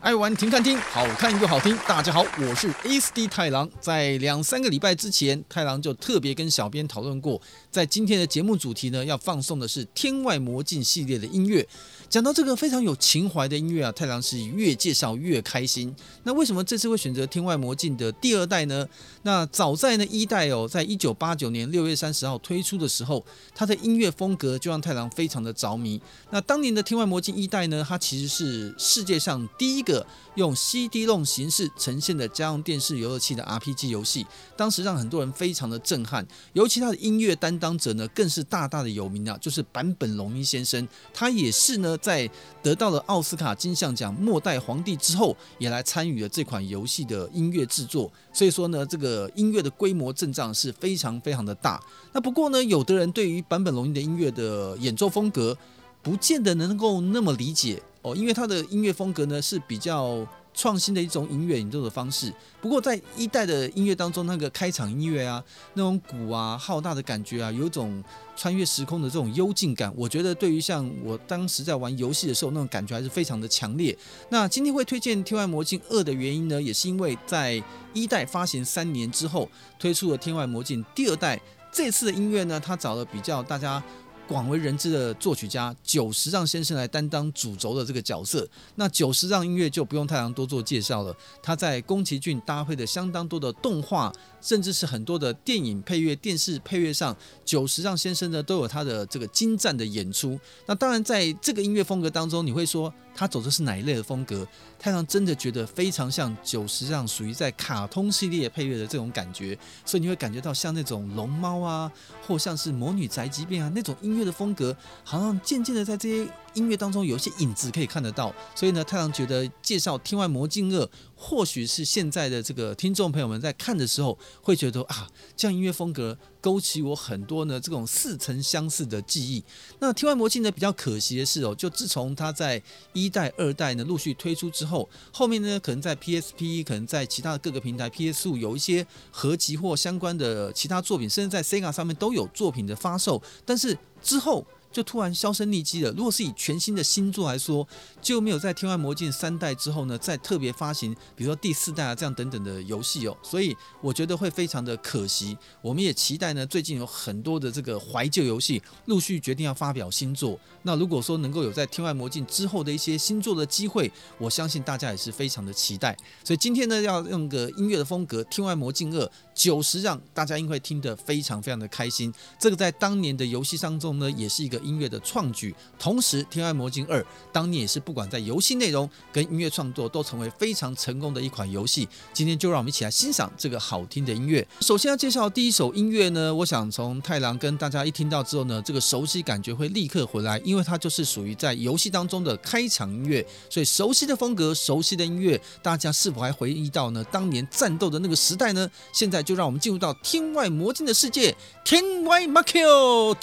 爱玩停看听，好看又好听。大家好，我是 AD 太郎。在两三个礼拜之前，太郎就特别跟小编讨论过，在今天的节目主题呢，要放送的是《天外魔镜》系列的音乐。讲到这个非常有情怀的音乐啊，太郎是越介绍越开心。那为什么这次会选择《天外魔境》的第二代呢？那早在呢一代哦，在一九八九年六月三十号推出的时候，它的音乐风格就让太郎非常的着迷。那当年的《天外魔境》一代呢，它其实是世界上第一个用 CD r o 形式呈现的家用电视游乐器的 RPG 游戏，当时让很多人非常的震撼。尤其他的音乐担当者呢，更是大大的有名啊，就是坂本龙一先生，他也是呢。在得到了奥斯卡金像奖末代皇帝之后，也来参与了这款游戏的音乐制作。所以说呢，这个音乐的规模阵仗是非常非常的大。那不过呢，有的人对于坂本龙一的音乐的演奏风格，不见得能够那么理解哦，因为他的音乐风格呢是比较。创新的一种音乐演奏的方式。不过在一代的音乐当中，那个开场音乐啊，那种鼓啊，浩大的感觉啊，有一种穿越时空的这种幽静感。我觉得对于像我当时在玩游戏的时候，那种感觉还是非常的强烈。那今天会推荐《天外魔境二》的原因呢，也是因为在一代发行三年之后，推出了《天外魔境》第二代。这次的音乐呢，他找了比较大家。广为人知的作曲家久石让先生来担当主轴的这个角色，那久石让音乐就不用太郎多做介绍了。他在宫崎骏搭配的相当多的动画，甚至是很多的电影配乐、电视配乐上，久石让先生呢都有他的这个精湛的演出。那当然，在这个音乐风格当中，你会说他走的是哪一类的风格？太郎真的觉得非常像九十上属于在卡通系列配乐的这种感觉，所以你会感觉到像那种龙猫啊，或像是魔女宅急便啊那种。音乐的风格好像渐渐的在这些音乐当中有一些影子可以看得到，所以呢，太郎觉得介绍《天外魔镜二》，或许是现在的这个听众朋友们在看的时候会觉得啊，这样音乐风格勾起我很多呢这种似曾相似的记忆。那《天外魔镜》呢比较可惜的是哦，就自从它在一代、二代呢陆续推出之后，后面呢可能在 PSP，可能在其他的各个平台 PS 五有一些合集或相关的其他作品，甚至在 Sega 上面都有作品的发售，但是。之后就突然销声匿迹了。如果是以全新的新作来说，就没有在《天外魔境》三代之后呢，再特别发行，比如说第四代啊这样等等的游戏哦。所以我觉得会非常的可惜。我们也期待呢，最近有很多的这个怀旧游戏陆续决定要发表新作。那如果说能够有在《天外魔境》之后的一些新作的机会，我相信大家也是非常的期待。所以今天呢，要用个音乐的风格，《天外魔境二》。九十让大家应该听得非常非常的开心。这个在当年的游戏当中呢，也是一个音乐的创举。同时，《天外魔境二》当年也是不管在游戏内容跟音乐创作都成为非常成功的一款游戏。今天就让我们一起来欣赏这个好听的音乐。首先要介绍第一首音乐呢，我想从太郎跟大家一听到之后呢，这个熟悉感觉会立刻回来，因为它就是属于在游戏当中的开场音乐。所以熟悉的风格，熟悉的音乐，大家是否还回忆到呢？当年战斗的那个时代呢？现在。就让我们进入到天外魔境的世界，《天外魔境 Two》。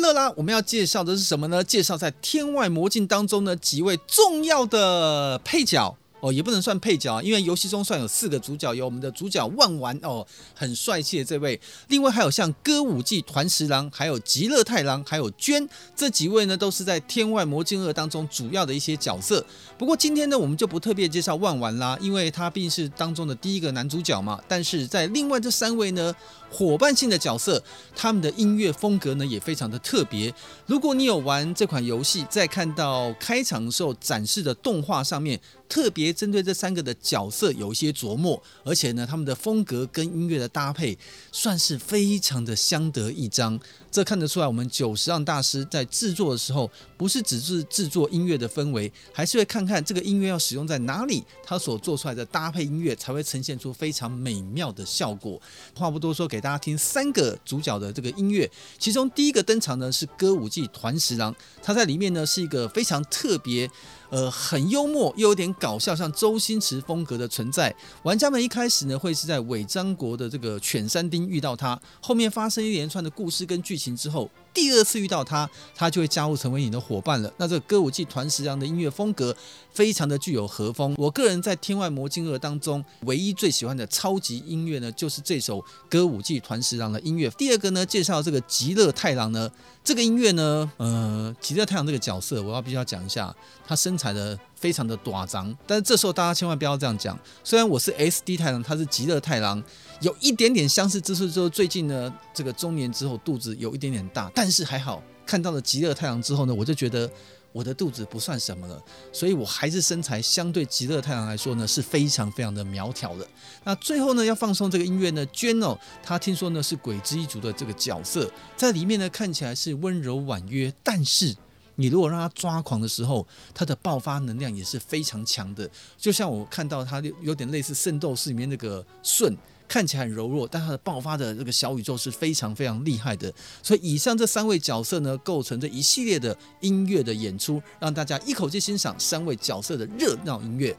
乐啦！我们要介绍的是什么呢？介绍在《天外魔境》当中呢几位重要的配角。哦，也不能算配角啊，因为游戏中算有四个主角，有我们的主角万丸哦，很帅气的这位，另外还有像歌舞伎团十郎，还有极乐太郎，还有娟这几位呢，都是在《天外魔境二》当中主要的一些角色。不过今天呢，我们就不特别介绍万丸啦，因为他毕竟是当中的第一个男主角嘛。但是在另外这三位呢，伙伴性的角色，他们的音乐风格呢也非常的特别。如果你有玩这款游戏，在看到开场的时候展示的动画上面。特别针对这三个的角色有一些琢磨，而且呢，他们的风格跟音乐的搭配算是非常的相得益彰。这看得出来，我们久石让大师在制作的时候，不是只是制作音乐的氛围，还是会看看这个音乐要使用在哪里，他所做出来的搭配音乐才会呈现出非常美妙的效果。话不多说，给大家听三个主角的这个音乐，其中第一个登场呢是歌舞伎团十郎，他在里面呢是一个非常特别。呃，很幽默又有点搞笑，像周星驰风格的存在。玩家们一开始呢，会是在伪张国的这个犬山町遇到他，后面发生一连串的故事跟剧情之后。第二次遇到他，他就会加入成为你的伙伴了。那这个歌舞伎团十郎的音乐风格非常的具有和风。我个人在《天外魔镜二》当中唯一最喜欢的超级音乐呢，就是这首歌舞伎团十郎的音乐。第二个呢，介绍这个极乐太郎呢，这个音乐呢，呃，极乐太郎这个角色，我要必须要讲一下，他身材的非常的短长，但是这时候大家千万不要这样讲。虽然我是 SD 太郎，他是极乐太郎。有一点点相似之处，之后最近呢，这个中年之后肚子有一点点大，但是还好，看到了极乐太阳之后呢，我就觉得我的肚子不算什么了，所以我还是身材相对极乐太阳来说呢是非常非常的苗条的。那最后呢，要放松这个音乐呢，娟哦，她听说呢是鬼之一族的这个角色，在里面呢看起来是温柔婉约，但是你如果让他抓狂的时候，他的爆发能量也是非常强的，就像我看到他有点类似圣斗士里面那个舜。看起来很柔弱，但他的爆发的这个小宇宙是非常非常厉害的。所以以上这三位角色呢，构成这一系列的音乐的演出，让大家一口气欣赏三位角色的热闹音乐。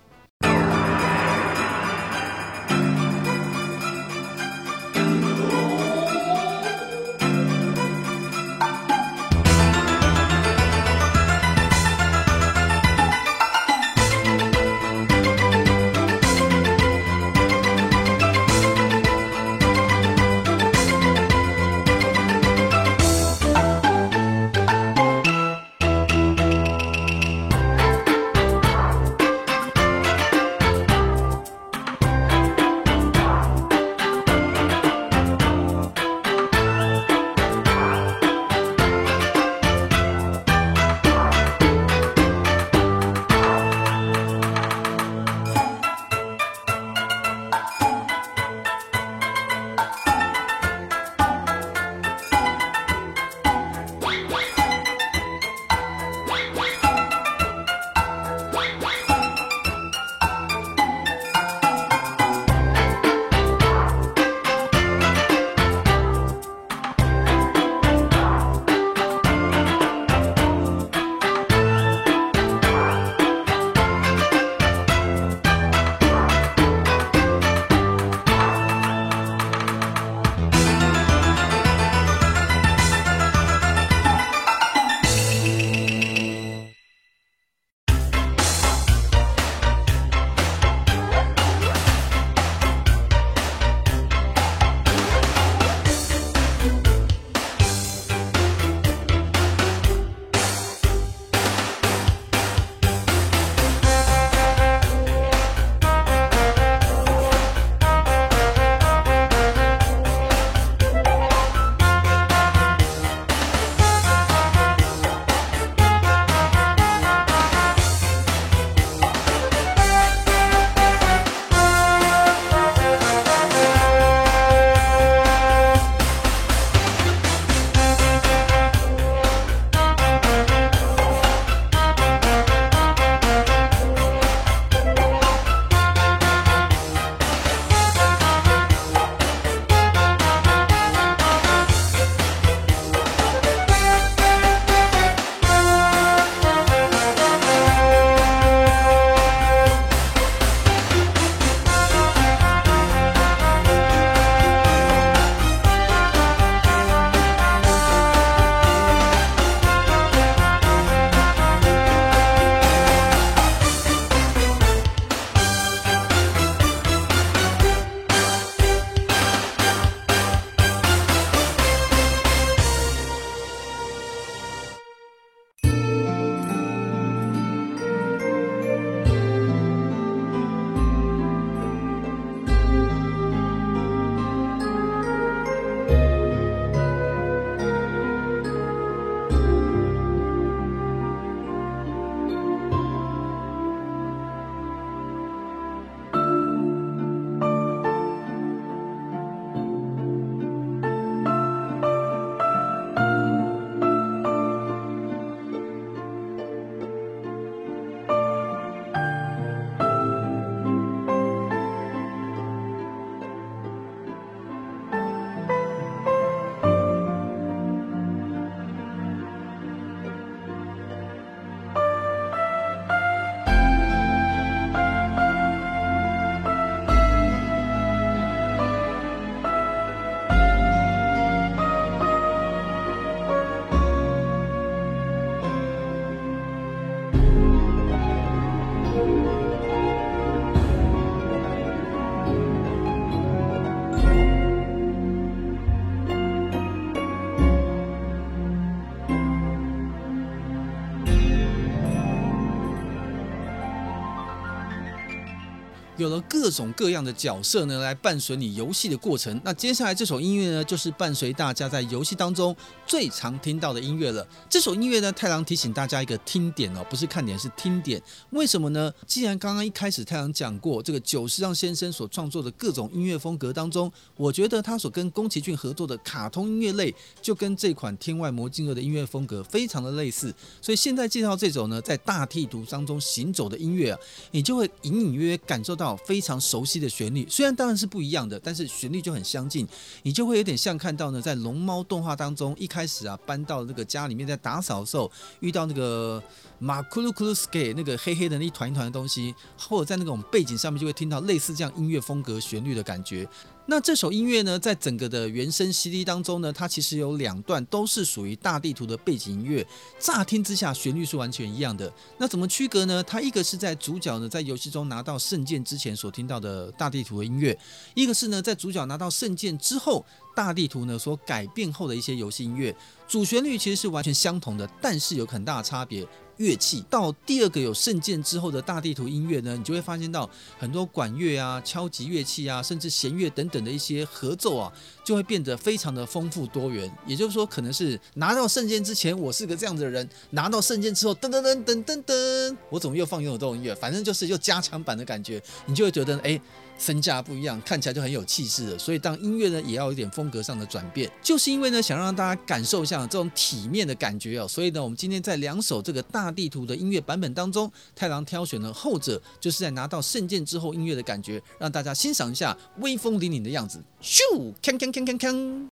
有了各种各样的角色呢，来伴随你游戏的过程。那接下来这首音乐呢，就是伴随大家在游戏当中最常听到的音乐了。这首音乐呢，太郎提醒大家一个听点哦，不是看点，是听点。为什么呢？既然刚刚一开始太郎讲过，这个久石让先生所创作的各种音乐风格当中，我觉得他所跟宫崎骏合作的卡通音乐类，就跟这款《天外魔镜二》的音乐风格非常的类似。所以现在介绍这首呢，在大地图当中行走的音乐啊，你就会隐隐约约感受到非常熟悉的旋律。虽然当然是不一样的，但是旋律就很相近，你就会有点像看到呢，在龙猫动画当中一开始啊，搬到那个家里面在打扫的时候，遇到那个马库鲁库鲁斯给那个黑黑的那一团一团的东西，或者在那种背景上面就会听到类似这样音乐风格旋律的感觉。那这首音乐呢，在整个的原声 CD 当中呢，它其实有两段都是属于大地图的背景音乐。乍听之下，旋律是完全一样的。那怎么区隔呢？它一个是在主角呢在游戏中拿到圣剑之前所听到的大地图的音乐，一个是呢在主角拿到圣剑之后，大地图呢所改变后的一些游戏音乐。主旋律其实是完全相同的，但是有很大的差别。乐器到第二个有圣剑之后的大地图音乐呢，你就会发现到很多管乐啊、敲击乐器啊，甚至弦乐等等的一些合奏啊，就会变得非常的丰富多元。也就是说，可能是拿到圣剑之前，我是个这样子的人；拿到圣剑之后，噔噔噔噔噔噔，我怎么又放拥有这种音乐？反正就是又加强版的感觉，你就会觉得哎。身价不一样，看起来就很有气势了。所以当音乐呢，也要有点风格上的转变。就是因为呢，想让大家感受一下这种体面的感觉哦。所以呢，我们今天在两首这个大地图的音乐版本当中，太郎挑选了后者，就是在拿到圣剑之后音乐的感觉，让大家欣赏一下威风凛凛的样子。咻，锵锵锵锵锵。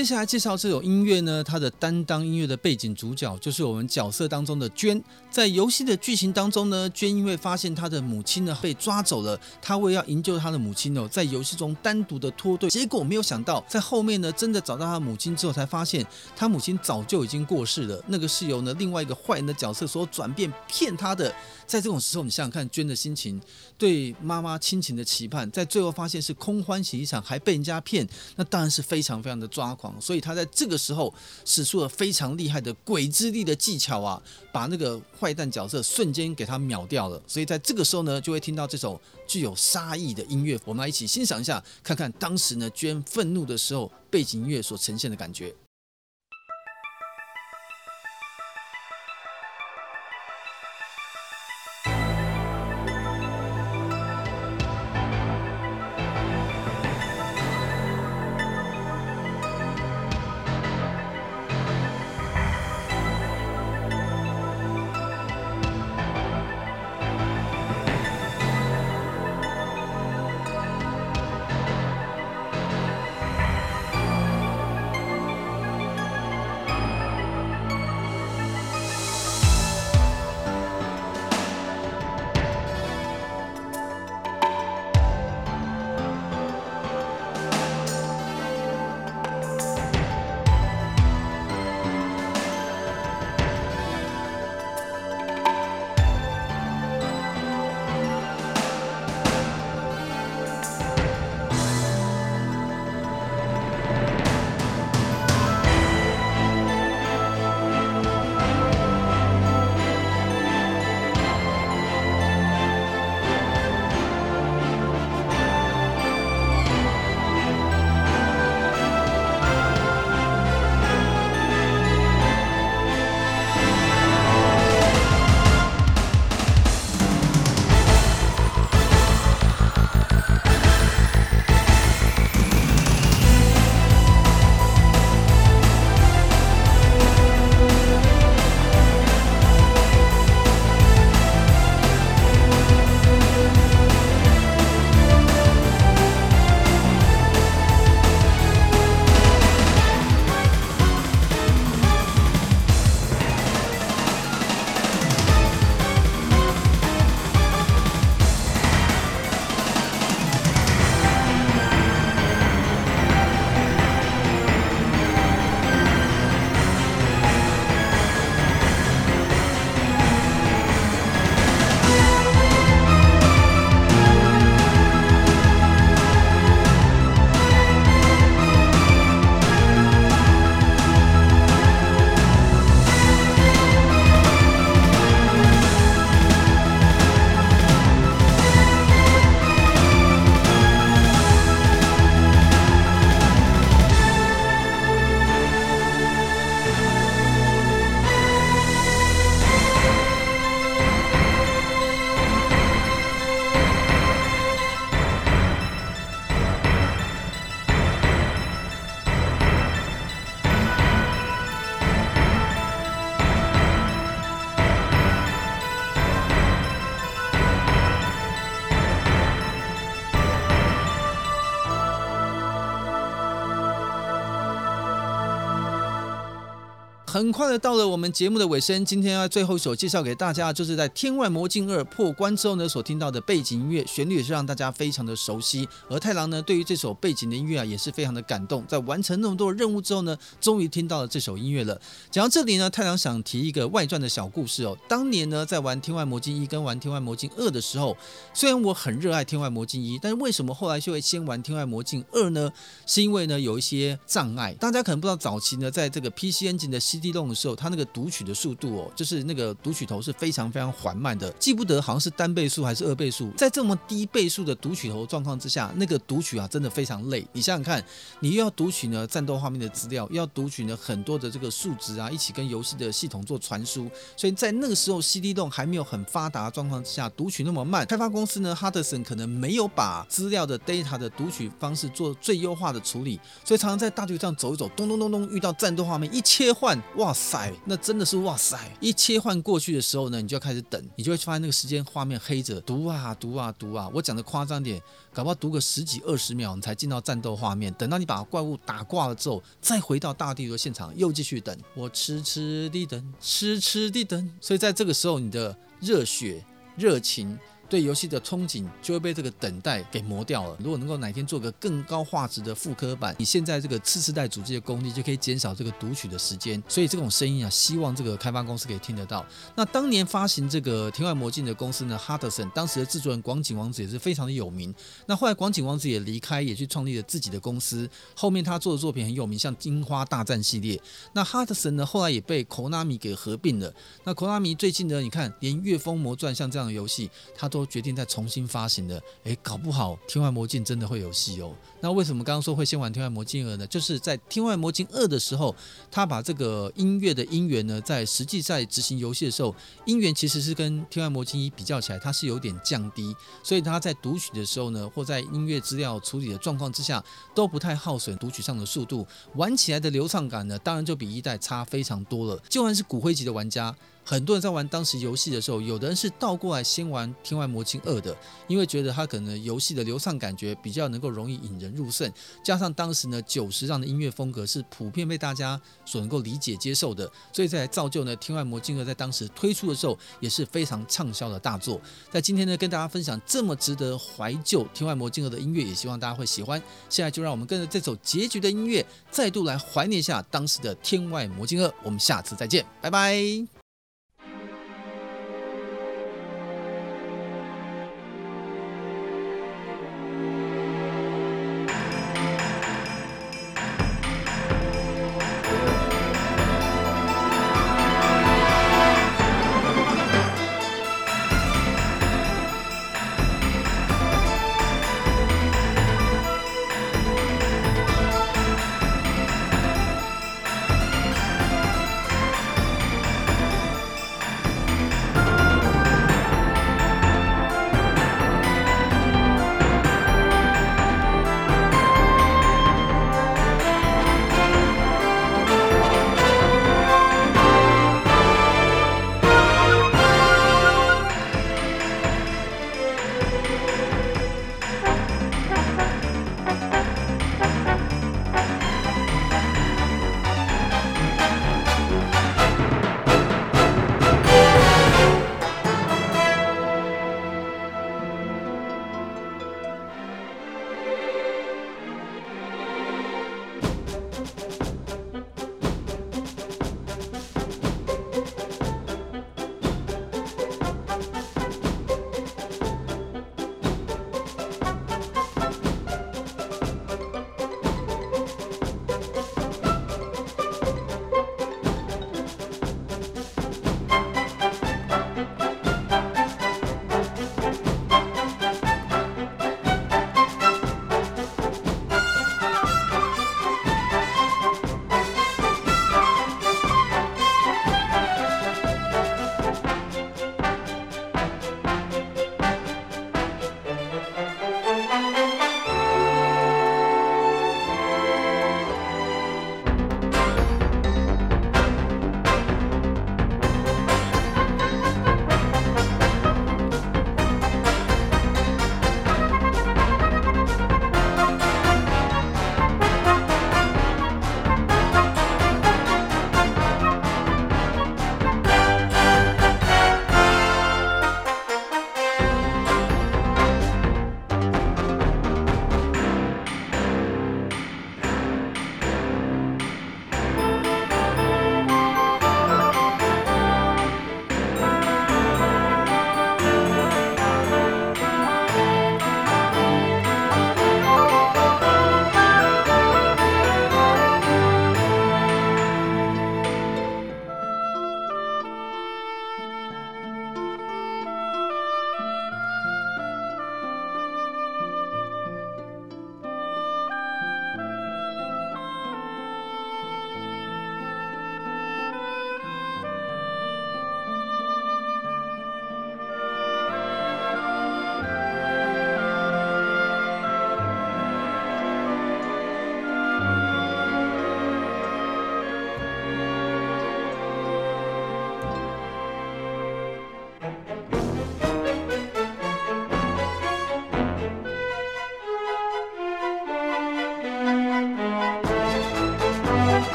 接下来介绍这首音乐呢，它的担当音乐的背景主角就是我们角色当中的娟。在游戏的剧情当中呢，娟因为发现她的母亲呢被抓走了，她为要营救她的母亲哦，在游戏中单独的脱队。结果没有想到，在后面呢，真的找到她母亲之后，才发现她母亲早就已经过世了。那个是由呢另外一个坏人的角色所转变骗她的。在这种时候，你想想看，娟的心情，对妈妈亲情的期盼，在最后发现是空欢喜一场，还被人家骗，那当然是非常非常的抓狂。所以他在这个时候使出了非常厉害的鬼之力的技巧啊，把那个坏蛋角色瞬间给他秒掉了。所以在这个时候呢，就会听到这首具有杀意的音乐。我们来一起欣赏一下，看看当时呢娟愤怒的时候背景音乐所呈现的感觉。很快的到了我们节目的尾声，今天要最后一首介绍给大家，就是在《天外魔镜二》破关之后呢，所听到的背景音乐，旋律也是让大家非常的熟悉。而太郎呢，对于这首背景的音乐啊，也是非常的感动。在完成那么多的任务之后呢，终于听到了这首音乐了。讲到这里呢，太郎想提一个外传的小故事哦。当年呢，在玩《天外魔镜一》跟玩《天外魔镜二》的时候，虽然我很热爱《天外魔镜一》，但是为什么后来就会先玩《天外魔镜二》呢？是因为呢，有一些障碍。大家可能不知道，早期呢，在这个 PC Engine 的 CD 动的时候，它那个读取的速度哦，就是那个读取头是非常非常缓慢的，记不得好像是单倍速还是二倍速。在这么低倍数的读取头状况之下，那个读取啊真的非常累。你想想看，你又要读取呢战斗画面的资料，又要读取呢很多的这个数值啊，一起跟游戏的系统做传输。所以在那个时候，CD 动还没有很发达状况之下，读取那么慢，开发公司呢，Hudson 可能没有把资料的 data 的读取方式做最优化的处理，所以常常在大地上走一走，咚咚咚咚，遇到战斗画面一切换，哇塞！那真的是哇塞！一切换过去的时候呢，你就要开始等，你就会发现那个时间画面黑着，读啊读啊读啊。我讲的夸张点，搞不好读个十几二十秒，你才进到战斗画面。等到你把怪物打挂了之后，再回到大地图现场，又继续等。我痴痴地等，痴痴地等。所以在这个时候，你的热血、热情。对游戏的憧憬就会被这个等待给磨掉了。如果能够哪天做个更高画质的复刻版，你现在这个次世代主机的功力就可以减少这个读取的时间。所以这种声音啊，希望这个开发公司可以听得到。那当年发行这个《天外魔境》的公司呢，Hudson 当时的制作人广井王子也是非常的有名。那后来广井王子也离开，也去创立了自己的公司。后面他做的作品很有名，像《樱花大战》系列。那 Hudson 呢，后来也被 Konami 给合并了。那 Konami 最近呢，你看连《月风魔传》像这样的游戏，他都。都决定再重新发行的，诶，搞不好《天外魔镜》真的会有戏哦。那为什么刚刚说会先玩《天外魔镜二》呢？就是在《天外魔镜二》的时候，他把这个音乐的音源呢，在实际在执行游戏的时候，音源其实是跟《天外魔镜一》比较起来，它是有点降低，所以他在读取的时候呢，或在音乐资料处理的状况之下，都不太耗损读取上的速度，玩起来的流畅感呢，当然就比一代差非常多了。就算是骨灰级的玩家。很多人在玩当时游戏的时候，有的人是倒过来先玩《天外魔境二》的，因为觉得它可能游戏的流畅感觉比较能够容易引人入胜，加上当时呢九十让的音乐风格是普遍被大家所能够理解接受的，所以再来造就呢《天外魔境二》在当时推出的时候也是非常畅销的大作。在今天呢跟大家分享这么值得怀旧《天外魔境二》的音乐，也希望大家会喜欢。现在就让我们跟着这首结局的音乐，再度来怀念一下当时的《天外魔境二》。我们下次再见，拜拜。